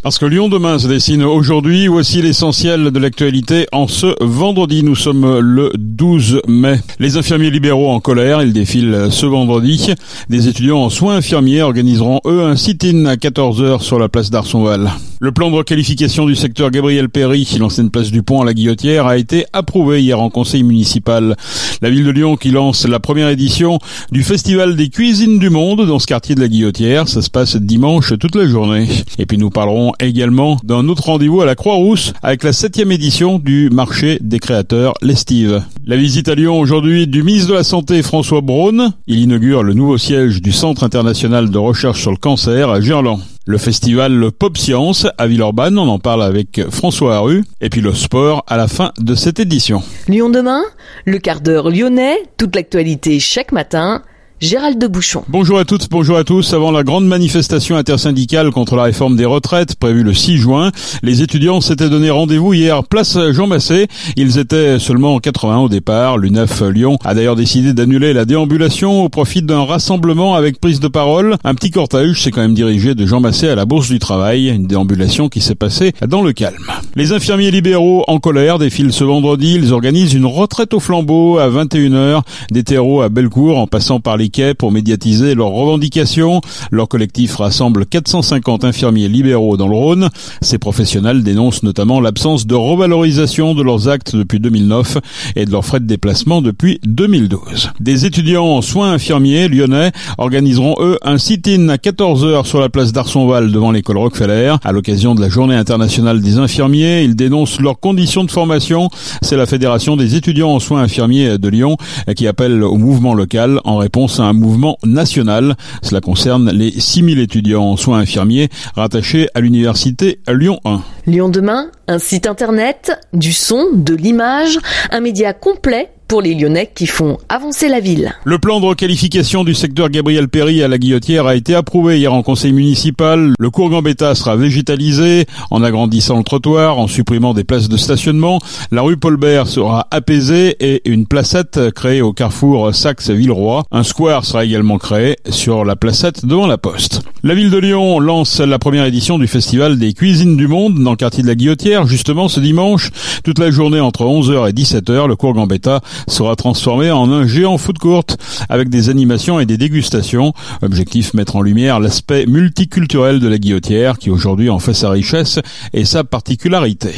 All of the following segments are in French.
Parce que Lyon demain se dessine aujourd'hui, voici l'essentiel de l'actualité en ce vendredi. Nous sommes le 12 mai. Les infirmiers libéraux en colère, ils défilent ce vendredi. Des étudiants en soins infirmiers organiseront eux un sit-in à 14h sur la place d'Arsonval. Le plan de requalification du secteur Gabriel Péry, l'ancienne place du pont à la Guillotière, a été approuvé hier en conseil municipal. La ville de Lyon qui lance la première édition du Festival des cuisines du monde dans ce quartier de la Guillotière. Ça se passe dimanche toute la journée. Et puis nous parlerons également d'un autre rendez-vous à la Croix-Rousse avec la septième édition du marché des créateurs L'Estive. La visite à Lyon aujourd'hui du ministre de la Santé François Braun. Il inaugure le nouveau siège du Centre international de recherche sur le cancer à Gerland. Le festival Pop Science à Villeurbanne, on en parle avec François Haru. Et puis le sport à la fin de cette édition. Lyon demain, le quart d'heure lyonnais, toute l'actualité chaque matin. Gérald de Bouchon. Bonjour à toutes, bonjour à tous. Avant la grande manifestation intersyndicale contre la réforme des retraites prévue le 6 juin, les étudiants s'étaient donné rendez-vous hier place Jean Massé. Ils étaient seulement 80 au départ. L'UNEF Lyon a d'ailleurs décidé d'annuler la déambulation au profit d'un rassemblement avec prise de parole. Un petit cortège s'est quand même dirigé de Jean Massé à la Bourse du Travail, une déambulation qui s'est passée dans le calme. Les infirmiers libéraux en colère défilent ce vendredi. Ils organisent une retraite au flambeau à 21h, des terreaux à Bellecour en passant par les pour médiatiser leurs revendications. Leur collectif rassemble 450 infirmiers libéraux dans le Rhône. Ces professionnels dénoncent notamment l'absence de revalorisation de leurs actes depuis 2009 et de leurs frais de déplacement depuis 2012. Des étudiants en soins infirmiers lyonnais organiseront eux un sit-in à 14h sur la place d'Arsonval devant l'école Rockefeller à l'occasion de la journée internationale des infirmiers. Ils dénoncent leurs conditions de formation. C'est la Fédération des étudiants en soins infirmiers de Lyon qui appelle au mouvement local en réponse un mouvement national. Cela concerne les 6000 étudiants en soins infirmiers rattachés à l'université Lyon 1. Lyon demain, un site internet, du son, de l'image, un média complet pour les Lyonnais qui font avancer la ville. Le plan de requalification du secteur Gabriel Péry à la Guillotière a été approuvé hier en conseil municipal. Le cours Gambetta sera végétalisé en agrandissant le trottoir, en supprimant des places de stationnement. La rue Paulbert sera apaisée et une placette créée au carrefour Saxe-Villeroy. Un square sera également créé sur la placette devant la poste. La ville de Lyon lance la première édition du festival des cuisines du monde dans le quartier de la Guillotière. Justement, ce dimanche, toute la journée entre 11h et 17h, le cours Gambetta sera transformé en un géant food court avec des animations et des dégustations. Objectif mettre en lumière l'aspect multiculturel de la guillotière qui aujourd'hui en fait sa richesse et sa particularité.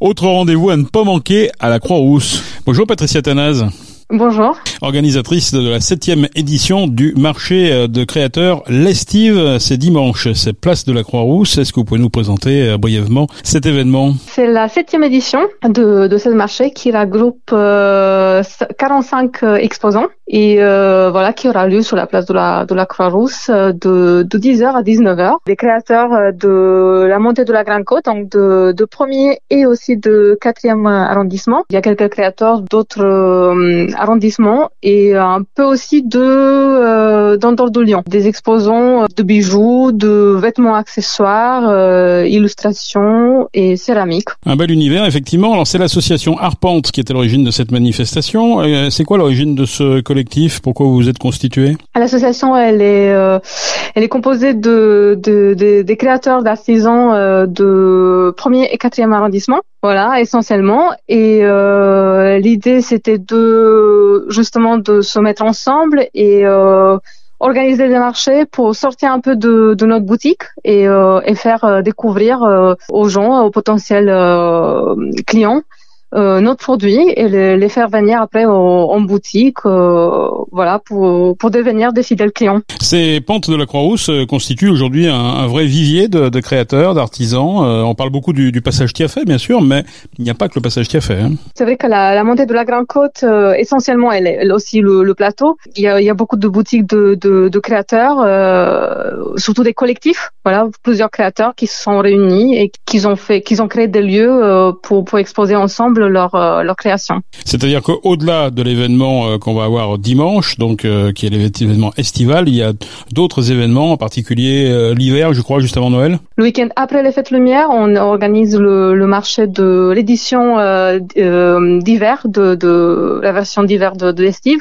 Autre rendez-vous à ne pas manquer à la Croix-Rousse. Bonjour Patricia Tanaz. Bonjour. Organisatrice de la septième édition du marché euh, de créateurs L'Estive, c'est dimanche, c'est place de la Croix-Rousse. Est-ce que vous pouvez nous présenter euh, brièvement cet événement? C'est la septième édition de, de ce marché qui regroupe euh, 45 euh, exposants et euh, voilà qui aura lieu sur la place de la, de la Croix-Rousse de, de 10h à 19h. Des créateurs de la montée de la Grande Côte, donc de, de premier et aussi de quatrième arrondissement. Il y a quelques créateurs d'autres arrondissement et un peu aussi de euh, de Lyon. Des exposants de bijoux, de vêtements accessoires, euh, illustrations et céramiques. Un bel univers, effectivement. Alors c'est l'association Arpente qui est à l'origine de cette manifestation. Euh, c'est quoi l'origine de ce collectif? Pourquoi vous vous êtes constitué? L'association, elle est euh, elle est composée de, de, de des créateurs d'artisans euh, de premier et quatrième arrondissement. Voilà, essentiellement. Et euh, l'idée, c'était de justement de se mettre ensemble et euh, organiser des marchés pour sortir un peu de, notre boutique et, euh, et faire euh, découvrir aux gens, aux potentiels clients, notre produit et les, les, faire venir après en boutique, euh, voilà, pour, pour devenir des fidèles clients. Ces pentes de la Croix-Rousse euh, constituent aujourd'hui un, un, vrai vivier de, de créateurs, d'artisans. Euh, on parle beaucoup du, du passage fait bien sûr, mais il n'y a pas que le passage fait Hein. C'est vrai que la, la, montée de la Grande Côte, euh, essentiellement, elle est aussi le, le, plateau. Il y, a, il y a beaucoup de boutiques de, de, de créateurs, surtout des collectifs. Voilà, plusieurs créateurs qui se sont réunis et qui ont fait, qui ont créé des lieux pour, pour exposer ensemble leur, euh, leur création. C'est-à-dire qu'au-delà de l'événement euh, qu'on va avoir dimanche, donc euh, qui est l'événement estival, il y a d'autres événements, en particulier l'hiver, je crois, juste avant Noël? Le week-end après les fêtes lumière, on organise le, le marché de l'édition d'hiver, de, de, la version d'hiver de, de l'estive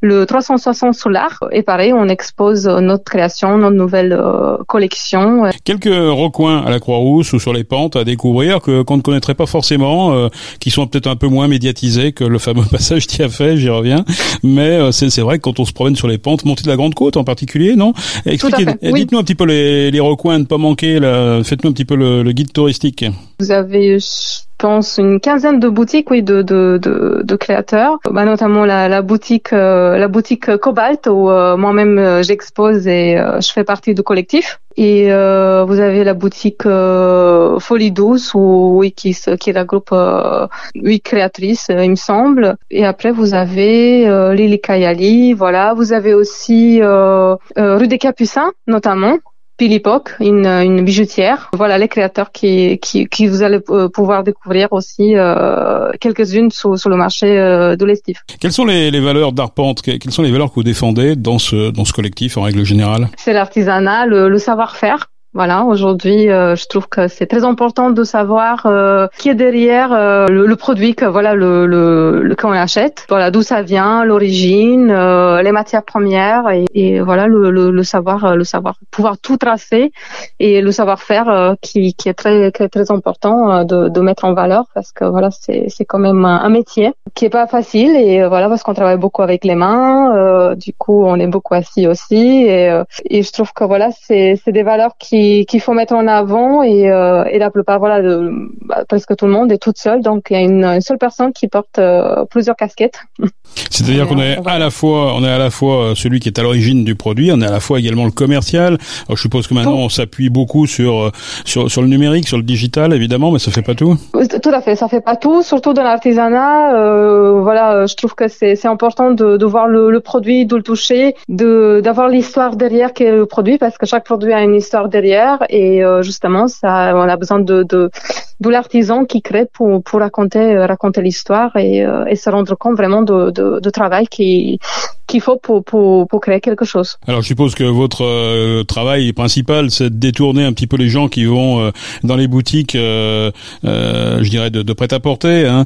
le 360 Solar. Et pareil, on expose notre création, notre nouvelle euh, collection. Quelques recoins à la Croix-Rousse ou sur les pentes à découvrir que qu'on ne connaîtrait pas forcément, euh, qui sont peut-être un peu moins médiatisés que le fameux passage qui a fait, j'y reviens. Mais c'est vrai que quand on se promène sur les pentes, monter de la Grande Côte en particulier, non? Expliquez, dites-nous un petit peu les, les recoins à ne pas manquer. Faites-nous un petit peu le, le guide touristique. Vous avez pense une quinzaine de boutiques oui de de de, de créateurs. Bah, notamment la, la boutique euh, la boutique Cobalt où euh, moi-même euh, j'expose et je fais partie du collectif. Et vous avez la boutique Folie douce où oui qui qui regroupe huit créatrices il me semble. Et après vous avez Lily Kayali voilà. Vous avez aussi rue des Capucins notamment Pilipoc, une, une bijoutière. Voilà les créateurs qui, qui, qui vous allez euh, pouvoir découvrir aussi euh, quelques-unes sur, sur le marché euh, de l'estif. Quelles sont les, les valeurs d'Arpente? Quelles sont les valeurs que vous défendez dans ce, dans ce collectif en règle générale? C'est l'artisanat, le, le savoir-faire voilà, aujourd'hui, euh, je trouve que c'est très important de savoir euh, qui est derrière euh, le, produit que voilà le, le, le qu'on achète. Voilà, d'où ça vient, l'origine, les matières premières et, et voilà le, le, le, savoir, le savoir, pouvoir tout tracer et le savoir-faire qui, qui est très très important de, de mettre en valeur parce que voilà c'est c'est quand même un, métier qui est pas facile et voilà parce qu'on travaille beaucoup avec les mains. du coup, on est beaucoup assis aussi et, et je trouve que voilà c'est c'est des valeurs qui qu'il faut mettre en avant et, euh, et la plupart voilà de, bah, presque tout le monde est toute seule donc il y a une, seule personne qui porte euh, plusieurs casquettes. C'est-à-dire qu'on est à la fois on est à la fois euh, celui qui est à l'origine du produit, on est à la fois également le commercial. Alors, je suppose que maintenant on s'appuie beaucoup sur sur sur le numérique, sur le digital évidemment, mais ça fait pas tout. Tout à fait, ça fait pas tout, surtout dans l'artisanat. Euh, voilà, je trouve que c'est c'est important de, de voir le, le produit, de le toucher, de d'avoir l'histoire derrière qui est le produit parce que chaque produit a une histoire derrière et euh, justement ça on a besoin de, de d'où l'artisan qui crée pour, pour raconter raconter l'histoire et, euh, et se rendre compte vraiment de, de travail qui qu'il faut pour, pour, pour créer quelque chose. Alors je suppose que votre euh, travail principal, c'est de détourner un petit peu les gens qui vont euh, dans les boutiques, euh, je dirais de, de prêt-à-porter, hein,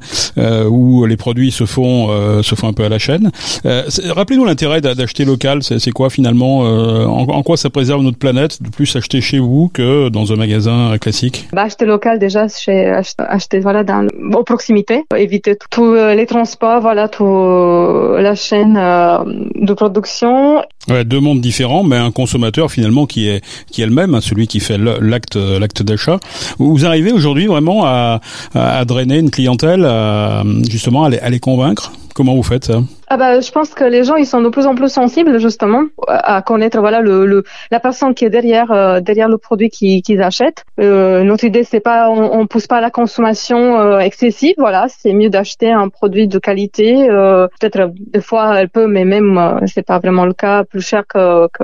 où les produits se font se font un peu à la chaîne. Rappelez-nous l'intérêt d'acheter local. C'est quoi finalement en, en, quoi ça préserve notre planète de plus acheter chez vous que dans un magasin classique? Bah, Acheter local déjà, chez, acheter, voilà dans aux proximité, éviter tous les transports, voilà tout la chaîne de production. Deux mondes différents, mais un consommateur finalement qui est qui est le même, hein, celui qui fait l'acte l'acte d'achat. Vous arrivez aujourd'hui vraiment à, à, drainer une clientèle, à, justement à les, à les convaincre? Comment vous faites ah bah, je pense que les gens ils sont de plus en plus sensibles justement à connaître voilà le, le la personne qui est derrière euh, derrière le produit qu'ils achètent. Euh, notre idée c'est pas on, on pousse pas à la consommation euh, excessive voilà c'est mieux d'acheter un produit de qualité euh, peut-être des fois elle peut mais même c'est pas vraiment le cas plus cher que, que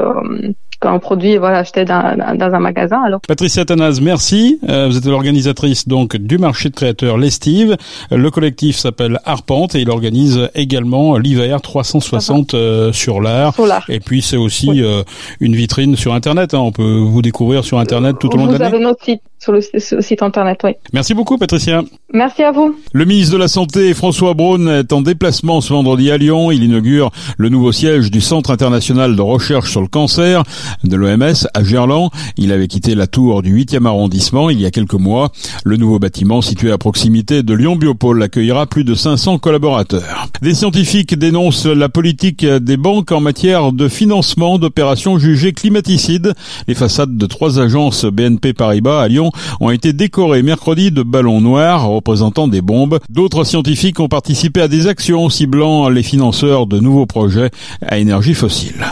qu'un produit voilà acheté dans, dans, un magasin. Alors. Patricia Tanaz, merci. Euh, vous êtes l'organisatrice donc du marché de créateurs L'Estive. Le collectif s'appelle Arpente et il organise également l'hiver 360 euh, sur l'art. Et puis c'est aussi euh, une vitrine sur Internet. Hein. On peut vous découvrir sur Internet tout au long de l'année. Vous avez notre site sur le, site internet, oui. Merci beaucoup, Patricia. Merci à vous. Le ministre de la Santé, François Braun, est en déplacement ce vendredi à Lyon. Il inaugure le nouveau siège du Centre international de recherche sur le cancer de l'OMS à Gerland. Il avait quitté la tour du 8e arrondissement il y a quelques mois. Le nouveau bâtiment situé à proximité de Lyon Biopôle accueillera plus de 500 collaborateurs. Des scientifiques dénoncent la politique des banques en matière de financement d'opérations jugées climaticides. Les façades de trois agences BNP Paribas à Lyon ont été décorés mercredi de ballons noirs représentant des bombes. D'autres scientifiques ont participé à des actions ciblant les financeurs de nouveaux projets à énergie fossile.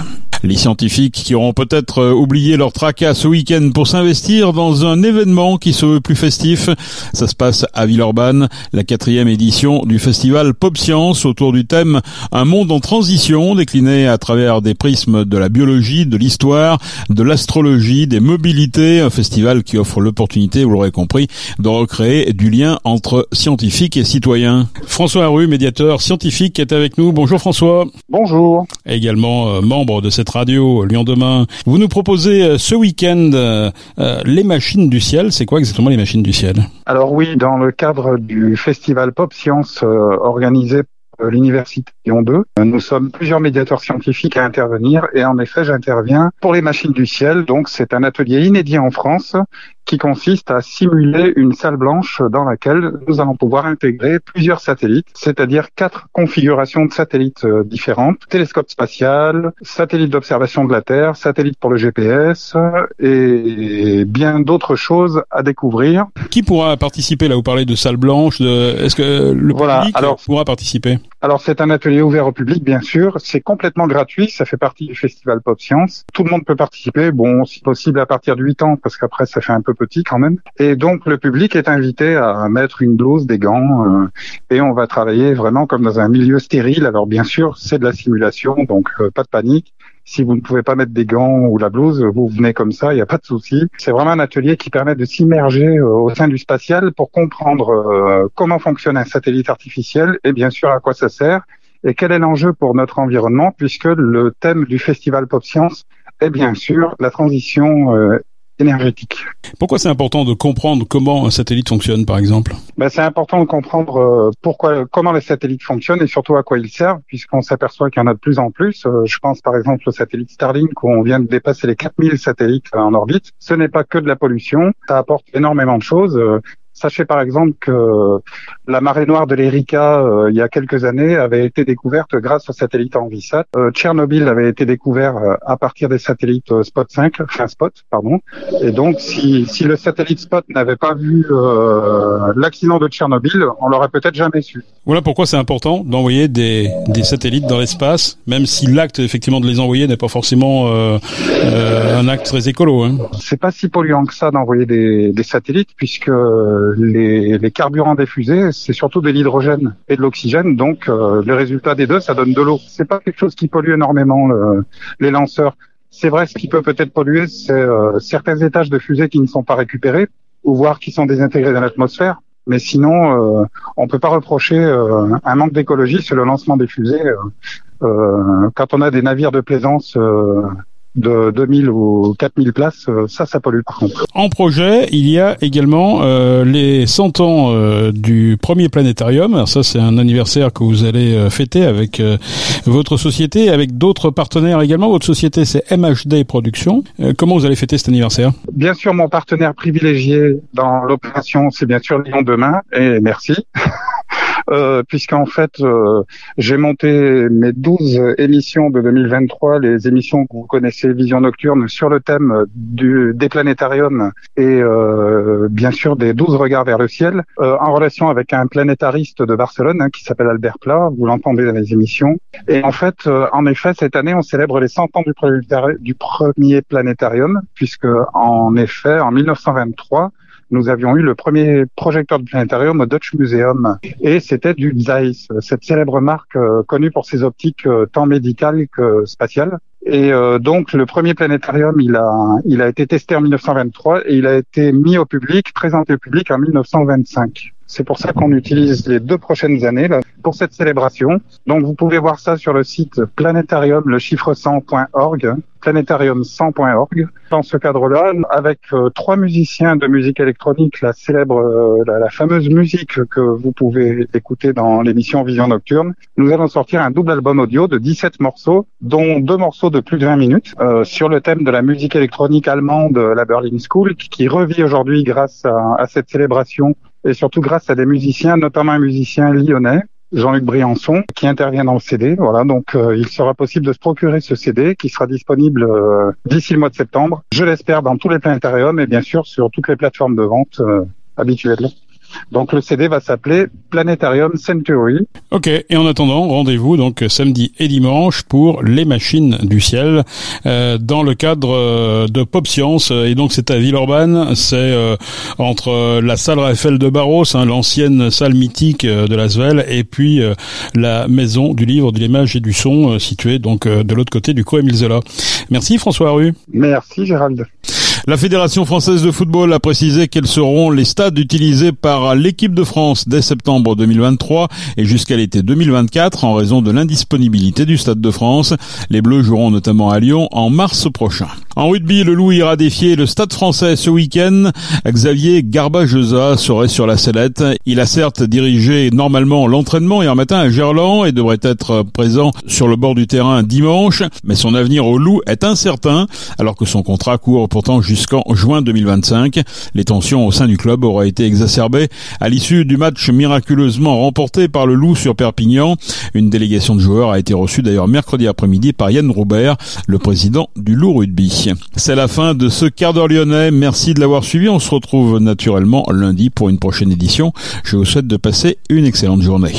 Les scientifiques qui auront peut-être euh, oublié leur tracas ce week-end pour s'investir dans un événement qui se veut plus festif. Ça se passe à Villeurbanne, la quatrième édition du festival Pop Science autour du thème Un monde en transition décliné à travers des prismes de la biologie, de l'histoire, de l'astrologie, des mobilités. Un festival qui offre l'opportunité, vous l'aurez compris, de recréer du lien entre scientifiques et citoyens. François Haru, médiateur scientifique, est avec nous. Bonjour François. Bonjour. Également euh, membre de cette radio Lyon demain. Vous nous proposez euh, ce week-end euh, euh, les machines du ciel. C'est quoi exactement les machines du ciel? Alors oui, dans le cadre du festival Pop Science organisé l'université Lyon 2. Nous sommes plusieurs médiateurs scientifiques à intervenir et en effet, j'interviens pour les machines du ciel. Donc, c'est un atelier inédit en France qui consiste à simuler une salle blanche dans laquelle nous allons pouvoir intégrer plusieurs satellites, c'est-à-dire quatre configurations de satellites euh, différentes, télescope spatial, satellite d'observation de la Terre, satellite pour le GPS et bien d'autres choses à découvrir. Qui pourra participer là Vous parlez de salle blanche. De... Est-ce que le public pourra participer? Alors c'est un atelier ouvert au public, bien sûr. C'est complètement gratuit. Ça fait partie du festival Pop Science. Tout le monde peut participer. Bon, si possible à partir de 8 ans, parce qu'après ça fait un peu petit quand même. Et donc le public est invité à mettre une blouse, des gants, euh, et on va travailler vraiment comme dans un milieu stérile. Alors bien sûr, c'est de la simulation, donc euh, pas de panique. Si vous ne pouvez pas mettre des gants ou la blouse, vous venez comme ça, il n'y a pas de souci. C'est vraiment un atelier qui permet de s'immerger euh, au sein du spatial pour comprendre comment fonctionne un satellite artificiel et bien sûr à quoi ça sert et quel est l'enjeu pour notre environnement puisque le thème du festival Pop Science est bien sûr la transition énergétique. Pourquoi c'est important de comprendre comment un satellite fonctionne, par exemple? Ben, C'est important de comprendre euh, pourquoi, comment les satellites fonctionnent et surtout à quoi ils servent, puisqu'on s'aperçoit qu'il y en a de plus en plus. Euh, je pense par exemple au satellite Starlink, où on vient de dépasser les 4000 satellites en orbite. Ce n'est pas que de la pollution, ça apporte énormément de choses. Sachez par exemple que la marée noire de l'Erika, euh, il y a quelques années, avait été découverte grâce aux satellites Envisat. Euh, Tchernobyl avait été découvert euh, à partir des satellites Spot 5, enfin Spot, pardon. Et donc, si, si le satellite Spot n'avait pas vu l'accident de Tchernobyl, on l'aurait peut-être jamais su. Voilà pourquoi c'est important d'envoyer des, des satellites dans l'espace, même si l'acte effectivement de les envoyer n'est pas forcément un acte très écolo. Hein. C'est pas si polluant que ça d'envoyer des, des satellites, puisque les, les, carburants des fusées, c'est surtout de l'hydrogène et de l'oxygène. Donc, euh, le résultat des deux, ça donne de l'eau. C'est pas quelque chose qui pollue énormément les lanceurs. C'est vrai, ce qui peut peut-être polluer, c'est euh, certains étages de fusées qui ne sont pas récupérés ou voire qui sont désintégrés dans l'atmosphère. Mais sinon, euh, on peut pas reprocher euh, un manque d'écologie sur le lancement des fusées. quand on a des navires de plaisance de 2000 ou 4000 places, euh, ça, ça pollue par contre. En projet, il y a également euh, les 100 ans euh, du premier planétarium. Alors ça, c'est un anniversaire que vous allez fêter avec votre société, avec d'autres partenaires également. Votre société, c'est MHD Productions. comment vous allez fêter cet anniversaire? Bien sûr, mon partenaire privilégié dans l'opération, c'est bien sûr Lyon Demain, et merci. euh, puisqu'en fait, euh, j'ai monté mes 12 émissions de 2023, les émissions que vous connaissez, Vision Nocturne, sur le thème du, des planétariums et euh, bien sûr des 12 regards vers le ciel, euh, en relation avec un planétariste de Barcelone hein, qui s'appelle Albert Plat, vous l'entendez dans les émissions. Et en fait, en effet, cette année, on célèbre les 100 ans du, du premier planétarium, puisque en effet, en 1923, nous avions eu le premier projecteur de planétarium au Dutch Museum et c'était du Zeiss, cette célèbre marque euh, connue pour ses optiques euh, tant médicales que spatiales. Et euh, donc le premier planétarium, il a, il a été testé en 1923 et il a été mis au public, présenté au public en 1925. C'est pour ça qu'on utilise les deux prochaines années là, pour cette célébration. Donc vous pouvez voir ça sur le site planétarium le chiffre 100.org, planétarium100.org. Dans ce cadre-là, avec euh, trois musiciens de musique électronique, la célèbre, euh, la, fameuse musique que vous pouvez écouter dans l'émission Vision Nocturne, nous allons sortir un double album audio de 17 morceaux, dont deux morceaux de plus de 20 minutes, euh, sur le thème de la musique électronique allemande, la Berlin School, qui revit aujourd'hui grâce à, à cette célébration et surtout grâce à des musiciens, notamment un musicien lyonnais, Jean-Luc Briançon, qui intervient dans le CD. Voilà, donc euh, il sera possible de se procurer ce CD qui sera disponible euh, d'ici le mois de septembre. Je l'espère dans tous les planétariums et bien sûr sur toutes les plateformes de vente euh, habituelles. Donc le CD va s'appeler Planetarium Century. Ok, et en attendant, rendez-vous donc samedi et dimanche pour les machines du ciel euh, dans le cadre euh, de Pop Science. Et donc c'est à Villeurbanne, c'est euh, entre la salle Raphaël de Barros, hein, l'ancienne salle mythique de la Svel, et puis la maison du livre, de l'image et du son, située donc de l'autre côté du Coe Milzola. Merci François Rue. Merci Gérald. La Fédération française de football a précisé quels seront les stades utilisés par l'équipe de France dès septembre 2023 et jusqu'à l'été 2024 en raison de l'indisponibilité du Stade de France. Les Bleus joueront notamment à Lyon en mars prochain. En rugby, le Loup ira défier le Stade français ce week-end. Xavier Garbajosa serait sur la sellette. Il a certes dirigé normalement l'entraînement hier matin à Gerland et devrait être présent sur le bord du terrain dimanche, mais son avenir au Loup est incertain alors que son contrat court pourtant jusqu'en juin 2025. Les tensions au sein du club auraient été exacerbées à l'issue du match miraculeusement remporté par le Loup sur Perpignan. Une délégation de joueurs a été reçue d'ailleurs mercredi après-midi par Yann Roubert, le président du Loup Rugby. C'est la fin de ce quart d'heure lyonnais. Merci de l'avoir suivi. On se retrouve naturellement lundi pour une prochaine édition. Je vous souhaite de passer une excellente journée.